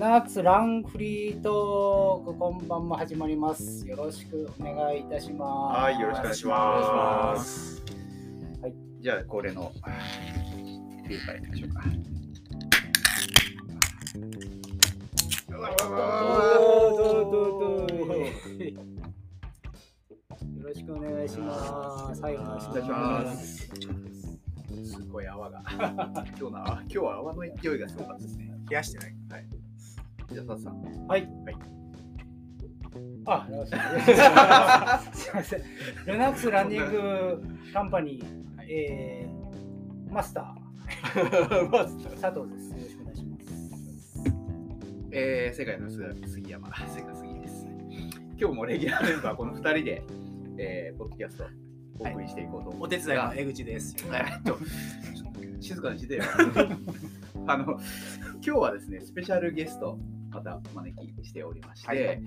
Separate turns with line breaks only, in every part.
ナーツランフリートーク今晩も始まります。よろしくお願いいたします。
はい、よろしくお願いします。
はい。
じゃあ、恒例のビールからいきましょうか。
よろしくお願いします。はい、お願いし
ます。すごい泡が。今日の泡今日は泡の勢いがすごかったですね。
冷やしてない。
はい。じゃあ、さん。
はい。
はい。
あ、よろしくお願いします。すいません。ルナックスランニングカンパニー、えー、マスター、佐藤です。よろしくお願いします。
えー、世界の杉杉山、世界杉です。今日もレギュラーメンバー、この2人で、えー、ポッドキャストお送りしていこうと思
お
うんですが、
手伝いの江口です。
えっと、静かにしてよ。あの、今日はですね、スペシャルゲスト、またお招きしておりまして、
はい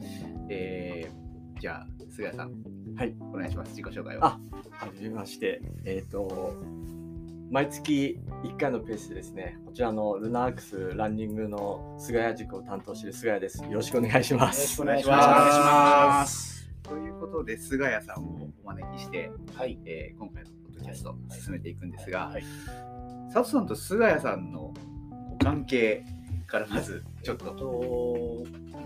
えーじゃあ、菅谷さん、
はい、
お願いします、自己紹介を。
あはじめまして、えっ、と、毎月1回のペースでですね、こちらのルナークスランニングの菅谷塾を担当している菅谷です。よろしくお願いします。
よろしくお
お願いし
ま
ますということで、菅谷さんをお招きして、
す。はい。
えー今回のポッドキャストを進めていくんですが、
はい
佐藤さんと菅谷さんのご関係からまずちょっ
えっ
と。
と、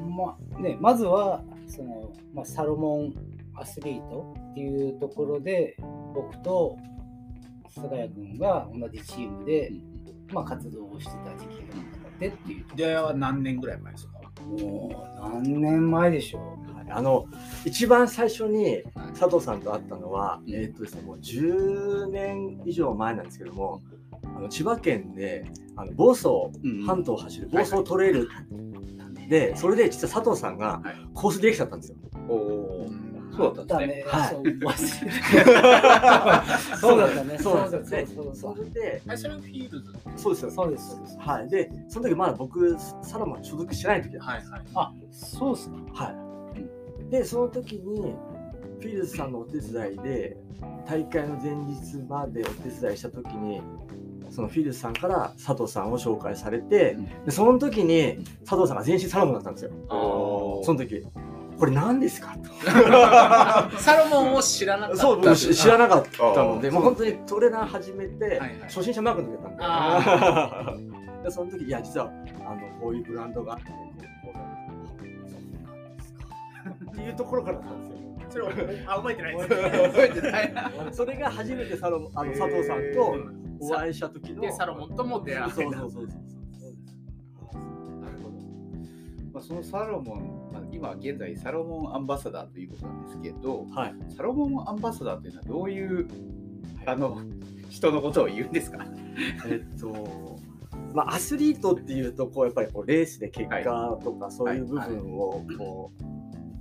まあね、まずはその、まあ、サロモンアスリートっていうところで僕と菅谷君が同じチームで、まあ、活動をしてた時期があってっていう
出会いは何年ぐらい前ですか？
もう何年前でしょ
はいあの一番最初に佐藤さんと会ったのは、
うん。
えっ、とですね、もう10年以上前なんですけども、あの千葉県であの房総
うん
半島を走る房総トレイルで、それで実は佐藤さんが
はい
コースできちゃったんですよ。
おお、そうだったんですね。
ね。
はい
そう忘れて そうだったね。
そうなんですよ
そうそうそう
それで、
あそれフィールズ
そうですよ。
そうですそうです。
はい。で、その時まだ僕、サラマン所属してない時だったんです。
はい。
あ、そうっすか。
はい。で、その時に、フィールズさんのお手伝いで、大会の前日までお手伝いした時に、そのフィールズさんから佐藤さんを紹介されて、でその時に佐藤さんが全身サロモンだったんですよ。その時、これ何ですか？と。
サロモンを知らなかった。
そう、僕知知らなかったので、もう本当にトレーナー始めて、
はいはい
初心者マークの時だったんで。その時、いや、実はあのこういうブランドがあって、こうこうそうなんですか？っていうところからだったんですよ。
それ覚えてないです。
覚えてないな。
それが初めてサロあの佐藤さんとお会いした時の。
でサロモンとも出会
そう
い
そうそうそう
なるほど。まあ、そのサロモン、まあ、今現在サロモンアンバサダーということなんですけど、
はい。
サロモンアンバサダーというのはどういうあの人のことを言うんですか？
えっと、まあ、アスリートっていうとこうやっぱりこうレースで結果とかそういう部分をこう、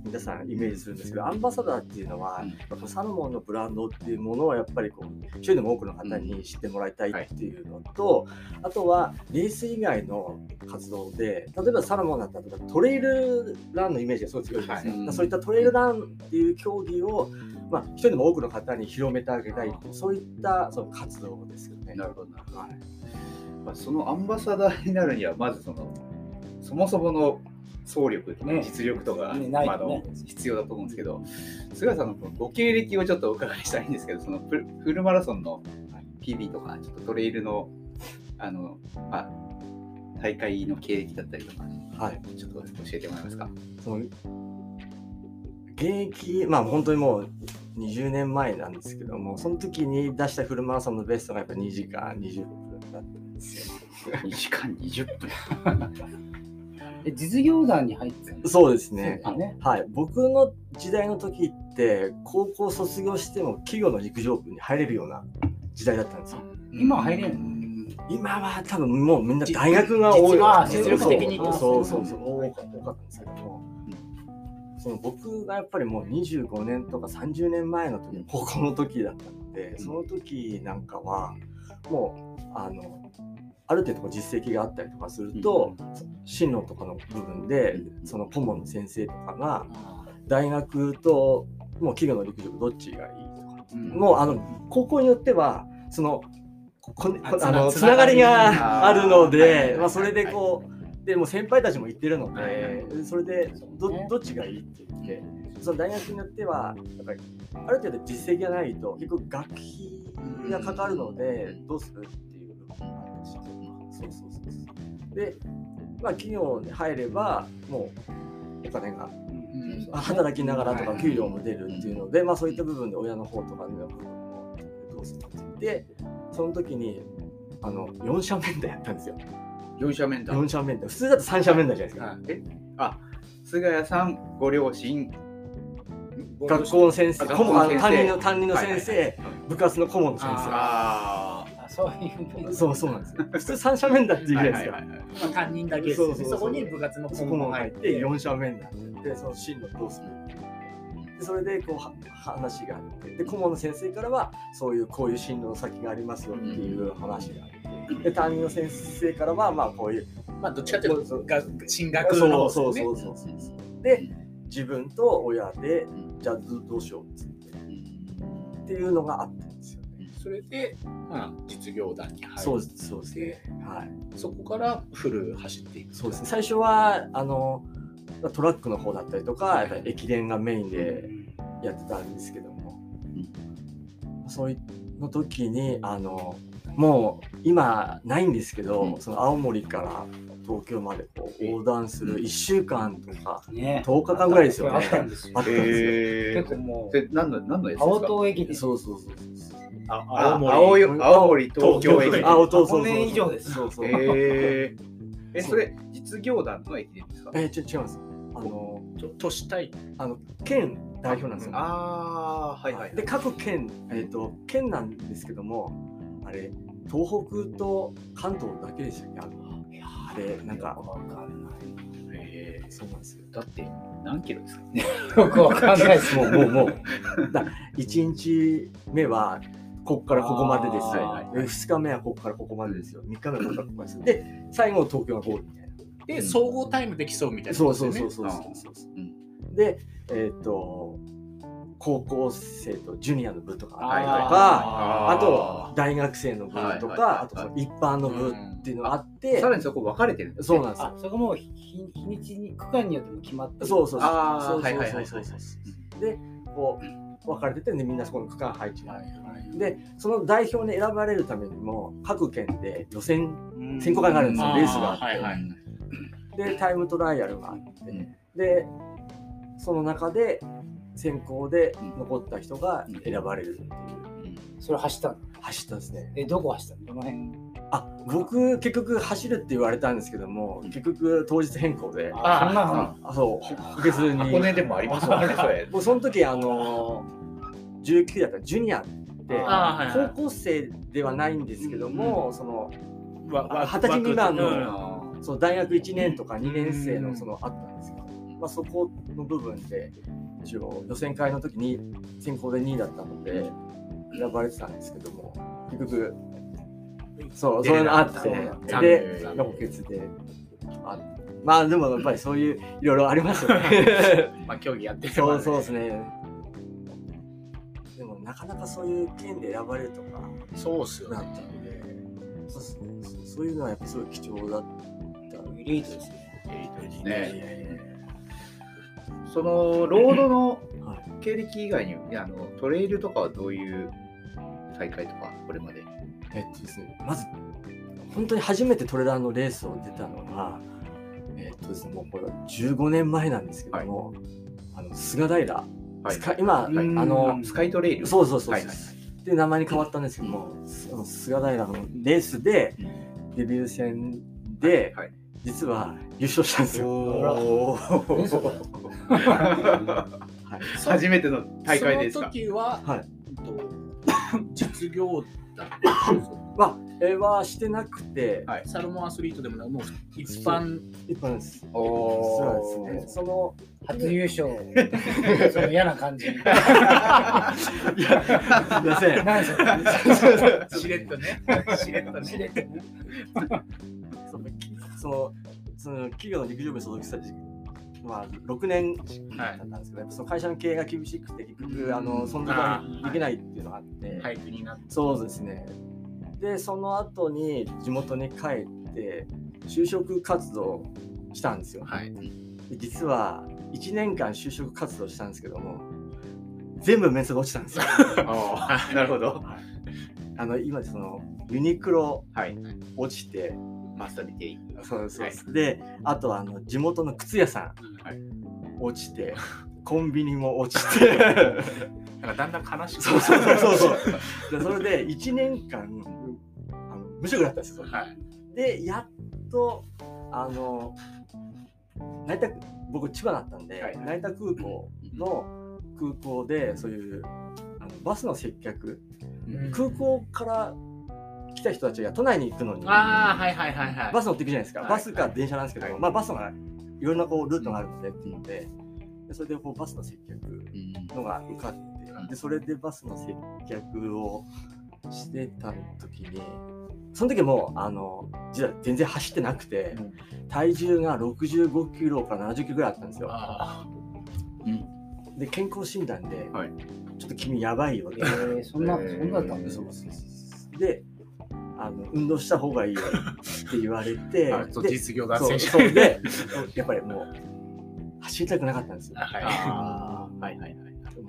皆さんイメージするんですけどアンバサダーっていうのは、サロモンのブランドっていうものをやっぱりこう一人でも多くの方に知ってもらいたいっていうのと、あとはレース以外の活動で例えばサロモンだったらトレイルランのイメージがすごい強いんですよ、
はい。
そういったトレイルランっていう競技をまあ、一人でも多くの方に広めてあげたいそういったその活動ですよね。
なるほどなるほど。
はい。
まあ、そのアンバサダーになるにはまずそのそもそもの総力、
ね
実力とか、
ねない
まああの必要だと思うんですけど菅さんのご経歴をちょっとお伺いしたいんですけどそのフルフルマラソンの PB とかちょっとトレイルのあの、まあ、大会の経歴だったりとか
はい
ちょっと教えてもらえますか？
その現役まあ本当にもう20年前なんですけどもその時に出したフルマラソンのベストがやっぱ2時間20分だったんですよ。
2時間20分。
え実業団に入ってた
そうですね。
よね。
はい、僕の時代の時って高校卒業しても企業の陸上部に入れるような時代だったんですよ。
今は入れない
今は多分もうみんな大学が多い。
実力的に
そうそうそう。多かったんですけども、その僕がやっぱりもう25年とか30年前の時高校の時だったのでその時なんかはもうあのある程度実績があったりとかすると、進路とかの部分でその顧問の先生とかが大学ともう企業の陸上部どっちがいいとかもうあの高校によってはそのここ
あ
あの
つな
がりがあるので、
はい
まあ、それでこうでもう先輩たちも言ってるので、それでど,、どっちがいいって言ってその大学によってはやっぱりある程度実績がないと結構学費がかかるのでどうする？そうそうそうで、まあ、企業に入ればもうお金が
うん。
働きながらとか
はい。
給料も出るっていうので、まあ、そういった部分で親の方とかの部分もどうするって言ってその時にあの4社面談やったんですよ。
四者面談。
4社面談。普通だと3社面談じゃないですか、
はい。
え？あ菅谷さんご両親。
学校の先生。担任の担任の先生、
はいはいはい
部活の顧問の先
あ
あそういう
生そうそうなんですよ。普通3社面談って
あ
言うじゃないですか、
はいはいはい
まあ、担任だけですよね。
そうそうそう
そこに部活の
そ
顧問
こも入っ
も入ってて
4社面談でその進路どうするでそれでこうは話があってで顧問の先生からはそういうこういう進路の先がありますよっていう話があって。で担任の先生からはまあこういう
まあどっちかという
そう
とが進学
そう
の
そう
方ですね
そうそう。そうで自分と親でじゃあどどうしようっつって。っていうのがあったんですよね。
それで、まあ、実業団に入って
そうですそうですね。はい。
そこからフル走っていく。
そうですね。最初はあのトラックの方だったりとか、やっぱり駅伝がメインでやってたんですけども、そういうの時にあのもう今ないんですけど、
うん。
その青森から東京までこう横断する1週間とか
ね。
10日間ぐらいですよね。
あった。んですよ。
あったんですよ。
え
結構もう
で何の何のやつですか？
青東駅で
そうそうそうそう。
あ
あ
青森。
青よ青森東京駅。
青東そうそうそう
以上です。
そうそう。
えー、えそれ実業団の駅伝ですか？
えー、ちょ違います。あの
と都市対
あの県代表なんですよ。
ああーはいはい。
で各県えっ、と県なんですけどもあれ東北と関東だけでしたっけ？あのあれなんか。
わかんない。
え
そうなんですよ。
ー、だって何キロですか
よくわかんないです。
もうもうもう。だ1日目はここからここまでですよ。
はいはいはい。
2日目はここからここまでですよ。3日目はここからここまでですよ。で最後東京がゴールみたいな。
で総合タイムで競うみたいな
そうそうそうそうそうそう。
うん。
でえっ、と高校生とジュニアの部とかあったりとか。
あ
あと大学生の部と
はいはいはい
か、あとその一般の部っていうのがあって、
さらにそこ分かれてるんですね。
そうなんです
そこも日日にちに区間によっても決まってる
そうそう。そう。そう
はいはいはい
そうそうそうで、こう分かれてて、でみんなそこの区間配置がある。で、その代表に選ばれるためにも、各県で予選、
うん。
選考会があるんですよレースがあって。
はいはい。
で、タイムトライアルがあって、
うん。
で、その中で選考で残った人が選ばれるっていう。
それ走ったの？
走ったんですね。
えどこ走ったの？どの辺？
あ、僕結局走るって言われたんですけども、結局当日変更で、
あそんなの
あ
あ、そう、別に。
箱根でもありますもんねそれ。
もうその時あのー、19だったらジュニアって高校生ではないんですけども、その二十歳未満のその大学1年とか2年生
うん。
のそのあったんですけど、まあ、そこの部分で一応予選会の時に選考で2位だったので選ばれてたんですけども結局そうそういうのあって
残
で
念
残欠であまあでもやっぱりそういういろいろありますよね。
まあ競技やって
そうそうですね。なかなかそういう県で選ばれるとか
そうっすよ
なった
ね
ので、そうですね。そうそういうのはやっぱすごい貴重だった。
エリートですね。
です
いやい
ね
やいや。
そのロードの
はい。
経歴以外にいやあのトレイルとかはどういう大会とかこれまで？
えっとですね、まず本当に初めてトレーラーのレースを出たのが、えっとですね、もうこれは15年前なんですけども、あの菅平、
はい
スカ今、あ
うん。
の、
スカイトレイル。
そうそうそうそう、
はいはい
ってい。う名前に変わったんですけども、その菅平のレースで、デビュー戦で、
はい
実は優勝したんですよ。はい。
初めての大会です
その
か
時は、
はい。
えっと実業団
まあ、えーはしてなくて、
はい。
サロモンアスリートでもないもう一般。
一般です。
お
そう
ー
ですね。その、
初優勝。その嫌な感じ。
いや、すいません。
何それ
しれっとね。しれっとね。
しれっとね。
そのそのその企業の陸上部に所属した時期まあ6年だったんですけど、やっぱその会社の経営が厳しくて結局あのそんなにできないっていうのがあって、
俳句になって
そうですねでその後に地元に帰って就職活動したんですよ。
はい。
で実は1年間就職活動したんですけども全部面接が落ちたんですよ。
ああ、なるほど。
あの今そのユニクロ
はい。
落ちて
マスター見ていい。
そうそうそう。であとあの地元の靴屋さん。
はい。
落ちてコンビニも落ちて。
なんかだんだん悲しく
そうそうそうそうそう。でそれで1年間あの無職だったんですよ。
はい。
でやっとあの成田僕千葉だったんで、
はい
成田空港の空港でそういうあのバスの接客。
うん。
空港から来た人たちが都内に行くのに
ああ、はいはいはいはい。
バス乗っていくじゃないですか、
はい
バスか電車なんですけど、
はい。
まあ、バスがいろんなこうルートがあるのでっていうのででそれでこうバスの接客のが受かってでそれでバスの接客をしてた時にその時もあの実は全然走ってなくて、体重が65キロから70キロぐらいあったんですよ。
あ
で健康診断で、
はい。
ちょっと君やばいよって
えー、そんな、
えー
そんなだったんですか
そうそうそう。であの運動した方がいいよって言われて
実業団選手。
でやっぱりもう走りたくなかったんですよ。
はい。
はいはいはい。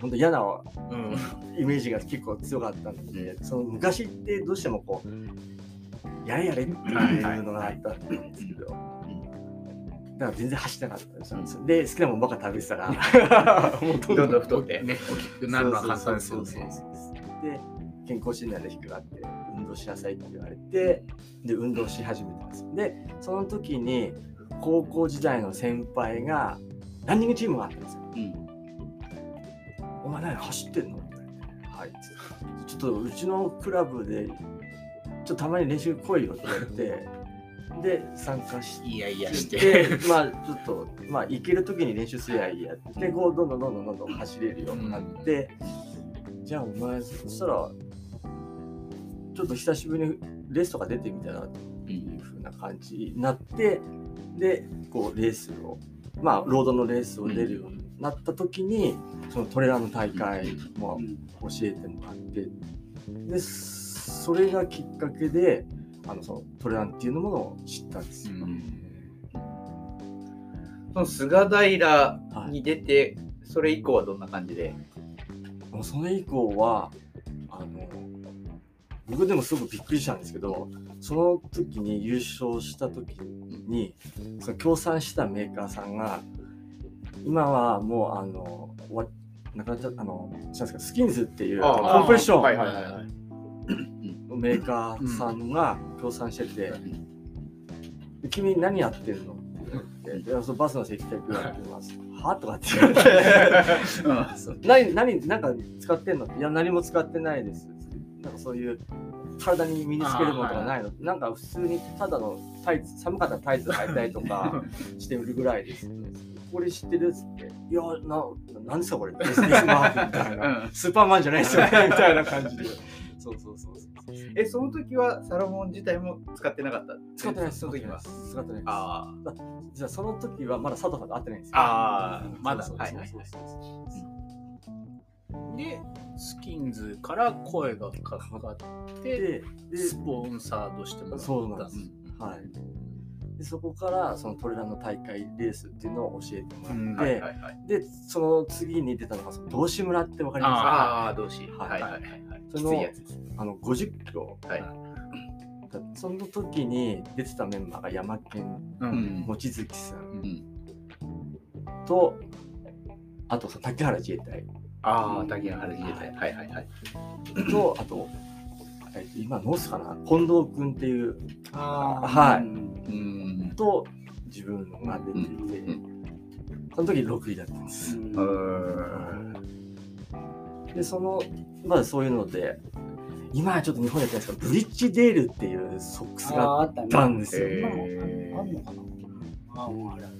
本当嫌な
うん。
イメージが結構強かったので、その昔ってどうしてもこうやれやれっていうのがあったんですけど、だから全然走ってなかったんですよ。で好きなもんばっか食べてたら もう
どんどん太って。
ね、大きくなるのは簡単ですよね
健康診断で低くなって運動しなさいって言われてで運動し始めたんです。よでその時に高校時代の先輩がランニングチームがあったんですよ。
うん。
お前何走ってんの？って言われてはい。ちょっとうちのクラブでちょっとたまに練習来いよって言われて で参加して
いやいやして。
でまあちょっとまあ行ける時に練習すりゃい。いやってでこうどんどんどんどんどんどん走れるようになって、じゃあお前そしたらちょっと久しぶりにレースとか出てみたらっていう風な感じになってでこうレースをまあロードのレースを出るようになった時にそのトレランの大会も教えてもらってでそれがきっかけであのそのトレランっていうものを知ったんですよ。
その菅平に出て、それ以降はどんな感じで？
もうそれ以降はあの僕でもすごくびっくりしたんですけどその時に優勝した時にその協賛したメーカーさんが今はもうあの終わなくなっちゃったあのなんですかスキンズっていう
あ
コンプレッション。のメーカーさんが協賛してて「で君何やってるの?」って言って「いやそのバスの接客やってます」はとかって言われて。何何なんか使ってんの？いや何も使ってないですなんかそういう体に身につけるものとかないの、なんか普通にただのタイツ寒かったらタイツ履いたりとか してるぐらいです。これ知ってるっつっていやななんですかこれ？スーパーマンじゃないですよねみたいな感じで。そうそうそうそう
え、その時はサロモン自体も使ってなかった？
使ってないです。
その時は？
使ってないです。
あ
じゃあその時はまだ佐藤さんと会ってないんですよ。
あー
まだ。
そうそう
はいはい
そうそう
で、スキンズから声がかかって、スポンサーとしてもらった。
そうなんですはいでそこからそのトレランの大会レースっていうのを教えてもらって。でその次に出たのがその道志村ってわかりますか？
ああ、どうし。
はい
はいはいはい。
その。あの50キロ
はい。
その時に出てたメンバーが山県
う。
うんん。
望月さん
うん
とあと竹原自衛隊
ああ、竹原自衛隊。はいはいはい。
とあと、えっと今ノースかな？近藤君っていう
あー。
はい。と自分が出ていて、
うん
その時6位だったんです。でそのまあそういうので今はちょっと日本でやってないですけどブリッジデールっていうソックスが
あった
んですよ。
あんのかな？あうんあるある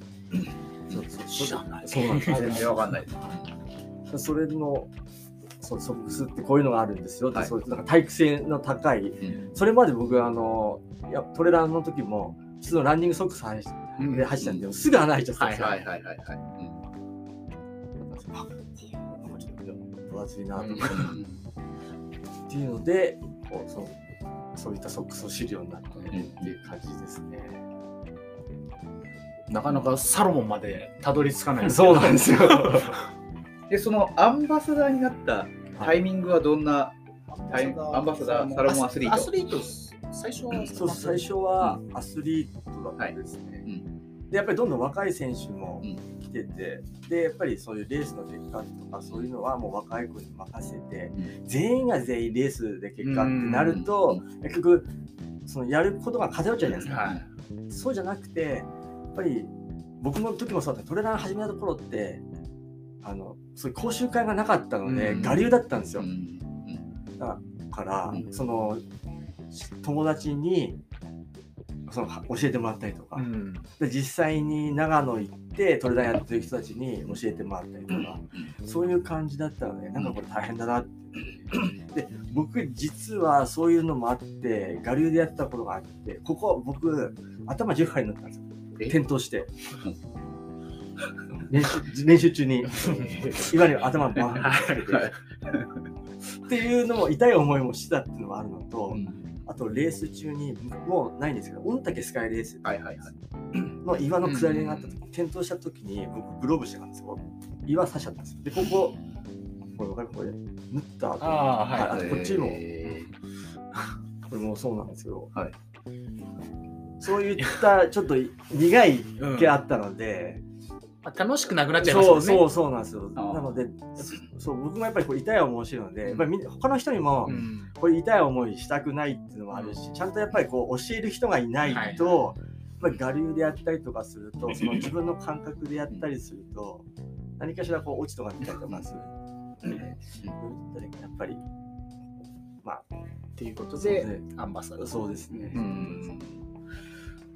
そうそう。
知らない。
そうなんです。
全然わかんないです。
それのそうソックスってこういうのがあるんですよって、
はい
そういうなんか体育性の高い
うん
それまで僕あのいやトレランの時も普通のランニングソックス履いて
うん
で走ってたんで、すぐ穴開いちゃったんですよ。
はいはいはいはいはい。
あなんかちょっと分厚いなとかっていうのでこうそうそういったソックスを知るようになったっていう感じですね。
なかなかサロモンまでたどり着かない
そうなんですよ。
で、そのアンバサダーになったタイミングはどんなタイアンバサダー、サロモンアスリート？
アスリート、最初は
そう最初はアスリートだったんですね。でやっぱりどんどん若い選手も来てて、でやっぱりそういうレースの結果とかそういうのはもう若い子に任せて、全員が全員レースで結果ってなると、結局そのやることが偏っちゃうじゃないですか。
はい。
そうじゃなくてやっぱり僕の時もそうだった。トレラン始めた頃ってあのそういう講習会がなかったので、
うん。
我流だったんですよ。
うん。
だから、
うん。
その友達にその教えてもらったりとか、
うん。
で実際に長野行ってトレランやってる人たちに教えてもらったりとか、そういう感じだったのでなんかこれ大変だなって。で僕実はそういうのもあって我流でやってたことがあってここ僕頭10針になったんですよ。
え？
転倒して練習練習中にいわゆる頭バーンって。つけてっていうのも痛い思いもしてたっていうのもあるのと、あとレース中にもうないんですけど御嶽スカイレース
はいはいはい。
の岩の下りがあった時、転倒した時に僕グローブしてたんですよ。岩刺しちゃったんですよ。でこここれわかる？これ縫った後
あーはい。
あとこっちも。
え
これもそうなんですよ、
はい。
そういったちょっと苦い毛あったので、
まあ楽しくなくなっちゃいますよね。
そうそうそうなんですよなのでそう僕もやっぱりこう痛い思いをしてるので、やっぱり他の人にも、
うん
これ痛い思いしたくないっていうのもあるし、ちゃんとやっぱりこう教える人がいないと、やっぱり我流でやったりとかすると、その自分の感覚でやったりすると、何かしらこう落ちとかったりとかする。ねやっぱり、まあ、
っていうことで、
ね
アンバサダー。
そうですね。
うん。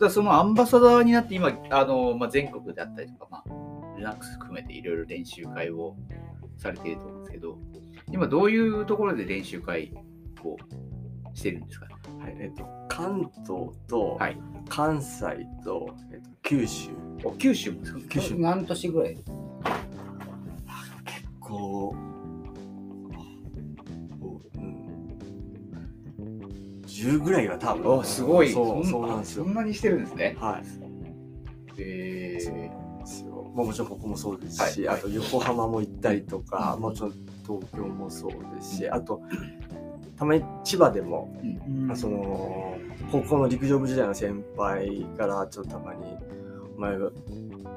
だそのアンバサダーになって今、あのまあ、全国であったりとか、まあ、ルナックス含めていろいろ練習会をされていると思うんですけど、今どういうところで練習会をしてるんですか？
はいえっと、関東と
はい。
関西と、えっと、九州、
お九州もですか？
九州。
何年ぐらい？
10ぐらいは多分。
おすごい
そう、
ん
そうなんですよ
そ。んなにしてるんですね。
はい。
え
そうなんですよ。まあ、もちろんここもそうですし、
はい
あと横浜も行ったりとか、
うん
もちろん東京もそうですし、あと、たまに千葉でも、まあその、高校の陸上部時代の先輩からちょっとたまに、お前、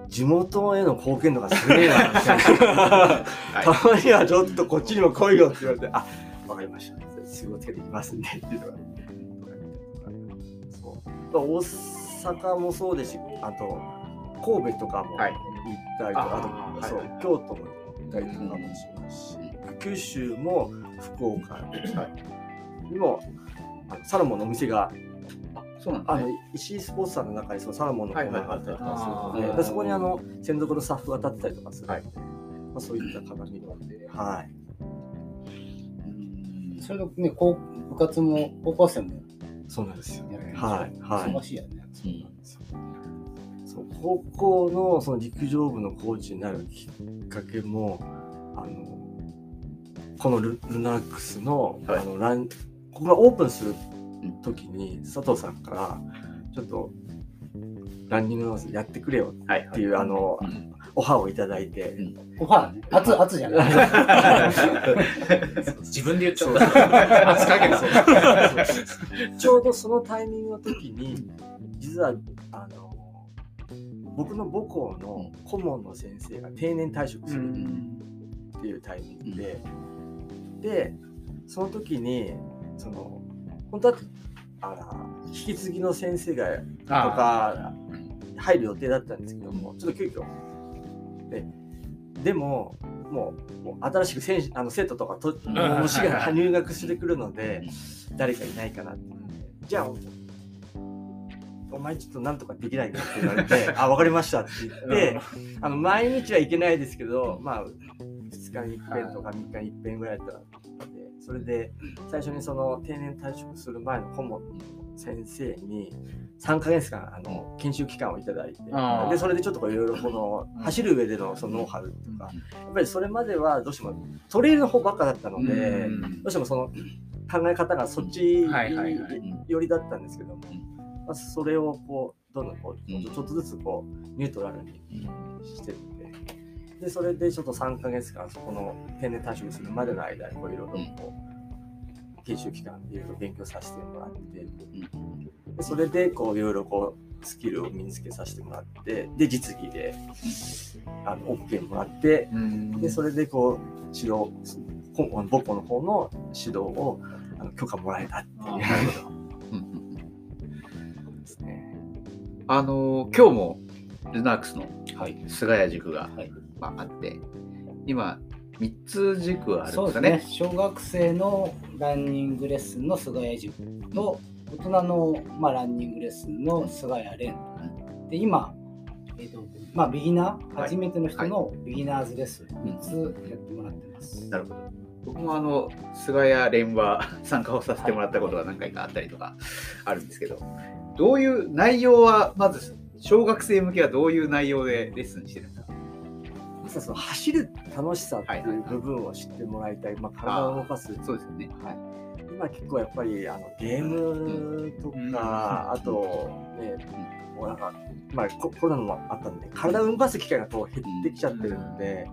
地元への貢献度がすげえな、みたいな。たまにはちょっとこっちにも来いよって言われて、あ、わかりました。すぐつけてきますんでっていうのが。大阪もそうですし、あと、神戸とかも行
はい。
ったりとか、あと、そう
はいはい。
京都も行ったりとかもします。し、九州も福岡にも、あのサロモンのお店が
そうなんね。
あの石井スポーツさんの中にそのサロモンのコーナーがあったりとかするの
はいはいはい。
ででそこにあの専属のスタッフが立ってたりとかするので、
はい。
まあ、そういった形ので、はい、
うん。
それとね、高部活も、高校生も
そうなんですよ。
やってるんですよ。
はいはい。
忙しいよね。
そうなん。ですよそう。高校のその陸上部のコーチになるきっかけもあのこのルルナックスの,、
はい。
あのランここがオープンする時に佐藤さんからちょっとランニングのやってくれよ
はい
っていうあの
うん
オファーをいただいて、
オファーね。初、初じゃない。
自分で言っちゃった。圧かけるそう。
ちょうどそのタイミングの時に実はあの僕の母校の顧問の先生が定年退職するっていうタイミングで、でその時にその本当はあ引き継ぎの先生がとか入る予定だったんですけどもちょっと急遽ででももう新しく選手あの生徒とかと
ん。
模試が入学してくるので誰かいないかなって。じゃあお前ちょっとなんとかできないかって言われて「あ分かりました」って言ってあの毎日は行けないですけどまあ2日に一遍とか3日に一遍ぐらいだったらでそれで最初にその定年退職する前の顧問の先生に3ヶ月間あの研修期間をいただいてでそれでちょっといろいろこの
うん
走る上でのそのノウハウとかやっぱりそれまではどうしてもトレイルの方ばっかだったので
うん。
どうしてもその考え方がそっち寄りだったんですけども、まあ、それをこうどんどんこう
うん。
ちょっとずつこうニュートラルにしてって。でそれでちょっと3ヶ月間そこの定年退職するまでの間にこういろいろこう研修期間でいろいろ勉強させてもらって。でそれでこういろいろこうスキルを身につけさせてもらって。で実技であの OK もらって。
うん。
でそれでこう指導こ母校の方の指導をあの許可もらえたっていう。
あ
の今日もルナークスの
はい。
菅谷塾が、
はい。
まあ、あって今3つ塾はあるん
ですすね
ね。
小学生のランニングレッスンの菅谷塾と、大人の、まあ、ランニングレッスンの菅谷蓮。で、今、えーとまあ、ビギナー、
はい
初めての人のビギナーズレッスン3つやってもらってます。
なるほど。僕もあの菅谷連は参加をさせてもらったことが何回かあったりとかあるんですけど、どういう内容はまず小学生向けはどういう内容でレッスンしてるんですか？
まずはその走る楽しさって
はいはいはい。
いう部分を知ってもらいたい、まあ、体を動かす。
そうですよね。
はい、今結構やっぱりあのゲームとか、
うん。
あとね、もうなんか、まあ、ココロナもあったんで、体を動かす機会がこう減ってきちゃってるんで、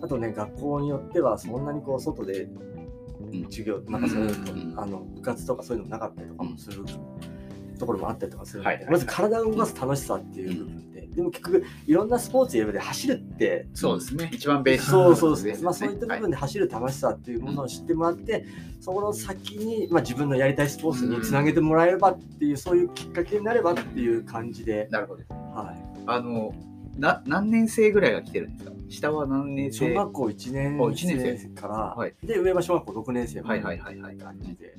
あとね、学校によってはそんなにこう外で
うん。
授業、なんかそういう
うん。
の、あの部活とかそういうのもなかったりとかもするところもあったりとかするので、
はいはい。
まず体を動かす楽しさっていう部分で、でも結局いろんなスポーツやるで走るって、
そうですね。
一番ベーシック
そうそうですね。
よ
まあそういった部分で走る楽しさっていうものを知ってもらって、そこの先に、まあ、自分のやりたいスポーツにつなげてもらえればっていう、そういうきっかけになればっていう感じで、
なるほど。
はい。
あのな何年生ぐらいが来てるんですか？下は何年生？
小学校1年
あ一年生
生から、
はい
で、上は小学校6年生ま
はい
で
はいはいはい。
感じで。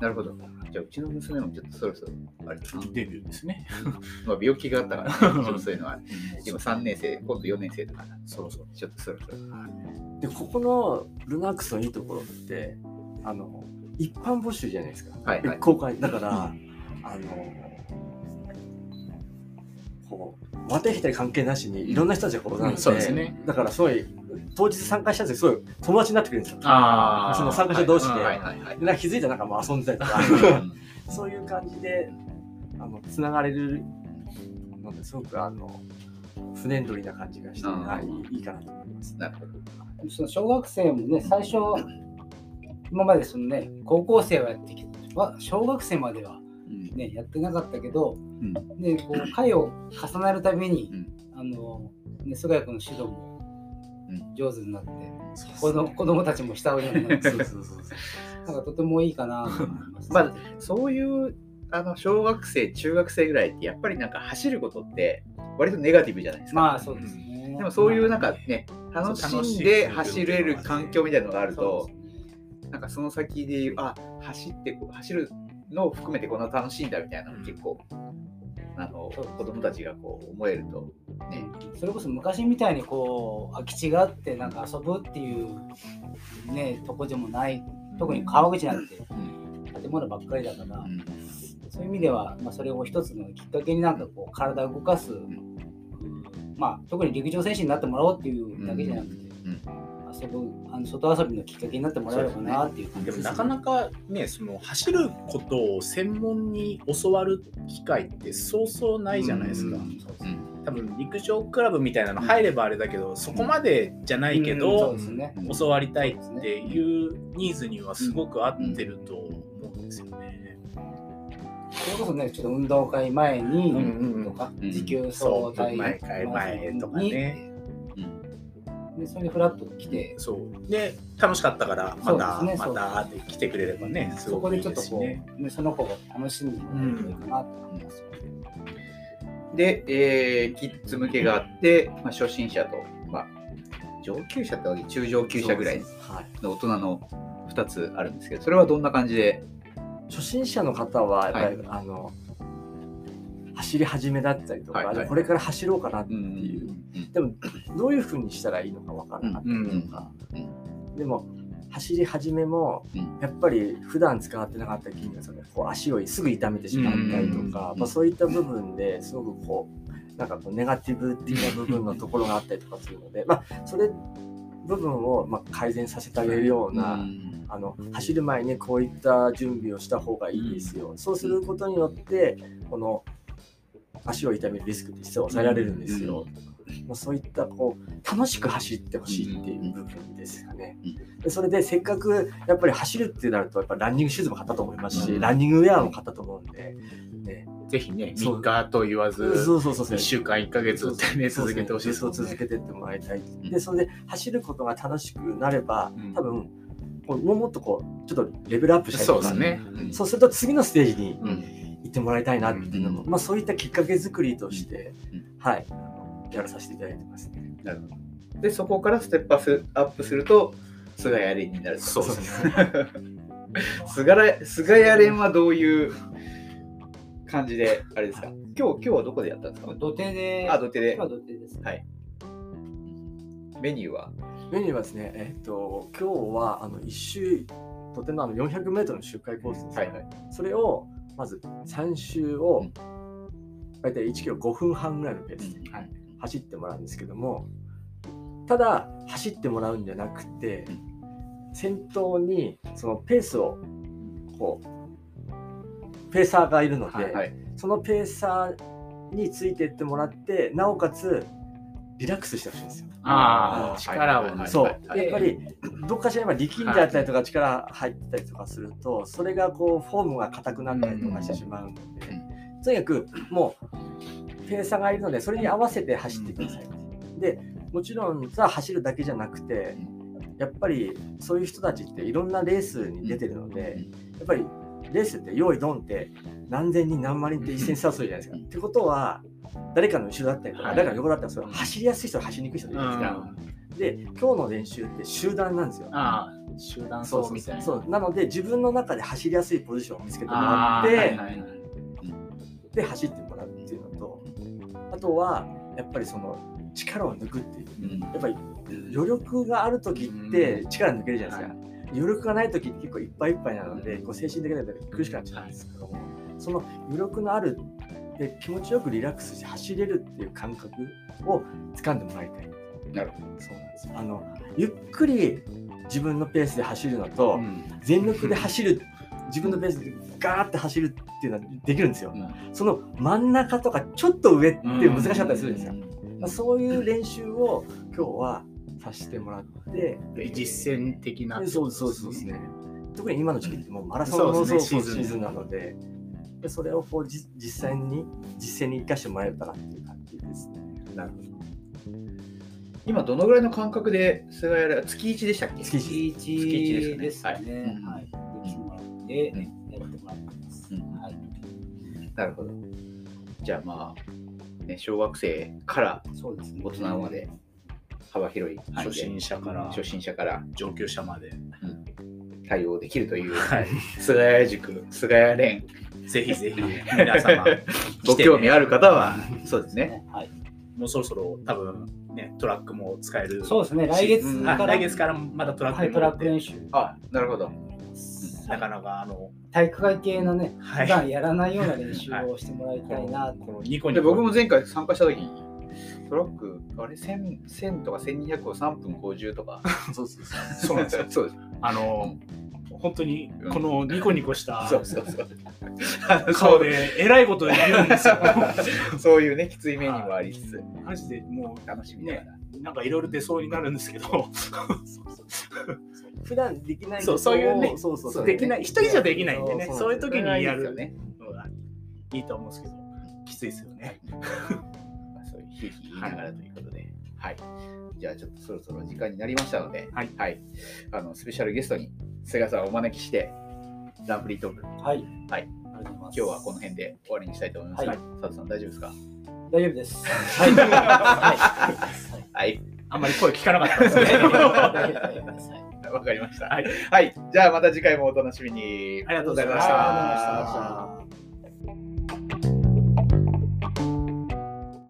なるほど。じゃあ、うちの娘もちょっとそろそろ、あれ。
デビューですね。
まあ、病気があったから、ね、ちょっとそういうのは、今3年生、今度4年生とか、
そろそろ。
ちょっとそろそろ。
で、ここのルナックスのいいところって、あの、一般募集じゃないですか。
はいはい
公開。だから、あの、こう、渡り人関係なしにいろんな人たちがこうなんで、
そうですね
だからすごい、当日参加した人すごい友達になってくれるんですよ。
あ
その参加者同士で。
はいはいはい
でなんか気づいたらなんかもう遊んでたりとか、
うん。
そういう感じで、あの、つながれるのですごく、あの、フレンドリーな感じがして、
うん。
はいいいかなと思います。
なるほど。
その小学生もね、最初、今までそのね、高校生はやってきて、わ小学生までは
うん。
ね、やってなかったけど、
うん。
でこう回を重なるたびに、
うん。
あのね、菅谷君の指導も
うん
上手になって、子供たちも慕うようになって、
そうそうそうそう。
なんかとてもいいかなと思います。
まあそういうあの小学生、中学生ぐらいって、やっぱりなんか走ることって、割とネガティブじゃないですか。
まあそうですね。
でもそういうなんかね、楽しんで走れる環境みたいなのがあるとなんかその先であ走って走るのを含めてこんな楽しいんだみたいなの結構、あの子供たちがこう思えると、ね、
それこそ昔みたいにこう空き地があってなんか遊ぶっていうねとこでもない。特に川口なんて建物ばっかりだから、
うん
そういう意味では、まあ、それを一つのきっかけになんかこう体を動かす、まあ特に陸上選手になってもらおうっていうだけじゃなくて、遊ぶあの外遊びのきっかけになってもらえればなっていう感じ
でもなかなかね、その走ることを専門に教わる機会ってそうそうないじゃないですか。
うんそうですね
多分陸上クラブみたいなの入ればあれだけど、そこまでじゃないけ
うんそ
ど
う、ですね
教わりたいっていうニーズにはすごく合ってると思うんですよね。
それこそねちょっと運動会前に
うんうんうん
とか、
うん
持久
そう、
走大
毎回前とかね。
でそれでフラッと来て
そう。で、楽しかったから、また、
ね
またって来てくれればね、す
そこでちょっとこう、
ね。
ね、その子が楽しんでもらえるといいかなと思いますよね。
で、えーキッズ向けがあって、まあ、初心者と、まあ、上級者ってわけ中上級者ぐらい。の大人の2つあるんですけど、それはどんな感じで、
初心者の方はやっぱり、
はい
あの走り始めだったりとか、
はいはい。
これから走ろうかなって
う。ん
いう、
うん。
でもどういうふうにしたらいいのかわからなか。ったりとか、でも走り始めも
うん。
やっぱり普段使ってなかった筋肉がこう足をすぐ痛めてしまったりとか、
うん
まあ、そういった部分ですごくこうなんかこうネガティブ的な部分のところがあったりとかするので、まあ、それ部分をまあ改善させてあげるような、
うん
あの走る前にこういった準備をした方がいいですよ。そうすることによってこの足を痛めるリスクって実は抑えられるんですよ。まあ、そういったこう楽しく走ってほしいっていう部分ですよね。でそれでせっかくやっぱり走るってなるとやっぱランニングシューズも買ったと思いますし、
うん。
ランニングウェアも買ったと思うんで、ね、
ぜひね、
そう
3日と言わず、
そう。そうそうそう
1週間、1ヶ月ってね、続けてほしいですね。
続けてってもらいたい。
ん。
で、それで走ることが楽しくなれば
うん、
多分、こうもうもっとこう、ちょっとレベルアップしたりとか、
そうですね。
うん。
そうすると次のステージに
うん
行ってもらいたいなっていうのも、
うん
まあそういったきっかけ作りとして、
うん
はい、あのやらさせていただいてますね。
なるほど。で、そこからステップアップすると、菅谷蓮になると。
そうですね。
菅谷菅谷蓮はどういう感じで、あれですか？今日、今日はどこでやったんですか？
土手で、
あ、土手で
今。土手ですね。
はい。メニューは？
メニューはですね、えっと、今日はあの一周、とてもあの400メートルの周回コースですね、
はい
それをまず3周を
うん。
大体1キロ5分半ぐらいのペースで、
はい。
走ってもらうんですけどもただ走ってもらうんじゃなくて、先頭にそのペースをこうペーサーがいるので、
はい。
そのペーサーについていってもらってなおかつリラックスしてほしいんですよ。
ああ、
ー
力を
はいはいはい。
そう、
はい
やっぱりどっかしら今力んであったりとか力入ってたりとかするとそれがこうフォームが硬くなったりとかしてしまうので、とにかくもうペーサーがいるのでそれに合わせて走ってください。でもちろんさ走るだけじゃなくてやっぱりそういう人たちっていろんなレースに出てるのでやっぱりレースって用意ドンって何千人何万人って一斉にスタートするじゃないですか。ってことは誰かの後ろだったりとか、
はい。
誰かの横だったらそれ走りやすい人と走りにくい人じゃないですか。で今日の練習って集団なんですよ。
ああ、集団
そう
みたいな。
そうなので自分の中で走りやすいポジションを見つけてもらって、
はいはいはい。
で走ってもらうっていうのとあとはやっぱりその力を抜くっていう。
うん。
やっぱり余力がある時って力抜けるじゃないですか、余力がない時って結構いっぱいいっぱいなのでこう精神的なで苦しくなっちゃうんですけどもその余力のあるで気持ちよくリラックスして走れるっていう感覚を掴んでもらいたい。
なるほ
そうなんですよ。あのゆっくり自分のペースで走るのと、
うん。
全力で走る自分のペースでガーって走るっていうのはできるんですよ、その真ん中とかちょっと上って難しかったりするんですよ、まあそういう練習を今日はさせてもらって。
で実践的な。
そうそうそうですね。特に今の時期ってもうマラソンの
シーズン
なのででそれをこうじ実際に実践に生かしてもらえたらっていう感じですね
なるほど。今どのぐらいの間隔で菅谷蓮月1でしたっけ？
月
月
月
一
一ですね
ですね。
は
はいい。できてもらって、
うん
やってもらってます。
うん
はい。
なるほど。じゃあまあ、ね、小学生から
そうですね。
大人まで幅広い範囲で
初心者から
初心者から
上級者まで。
対応できるという
はい。
菅谷塾、菅谷蓮、
ぜひぜひ皆様、
ご興味ある方は、そうですね。
ね。はい。
もうそろそろ多分ね、トラックも使える。
そうですね。来月
うん
から、
あ来月からまだトラック
はい、トラック練習。
あ、なるほど。
なかなかあの、
体育会系のね、
はい
普段やらないような練習をしてもらいたいなと。
このニコニ。
僕も前回参加した時に、トラック、あれ、1000, 1000とか1200を3分50とか。
そうそうそう
そうなんですよ。
そうです。
あの、本当にこのニコニコした
そうそうそう。
顔でえらいこと言うんですよ。
そういうね、きつい面にもありつつ、
マジでも
楽しみながら。
う、なんかいろいろ出そうになるんですけど、
普段できない
そうそういうね
そうそうそう。
できない、一人じゃできないんでね、
そう
いう時にやる
ね。
のがいいと思うんですけど、きついですよね。
まあそういうひいひい言いながらということで、はい。じゃあちょっとそろそろ時間になりましたので、
はい。
あのスペシャルゲストに菅さんをお招きして、ランプリートーク、
はい。
はい。
ありがとうございます。
今日はこの辺で終わりにしたいと思います。
はい
佐藤さん大丈夫ですか？
大丈夫です。はい。はい。
はい。
あんまり声聞かなかったですね。
わかりました。
はい
はい。じゃあまた次回もお楽しみに。
ありがとうございました
ありがとうございました。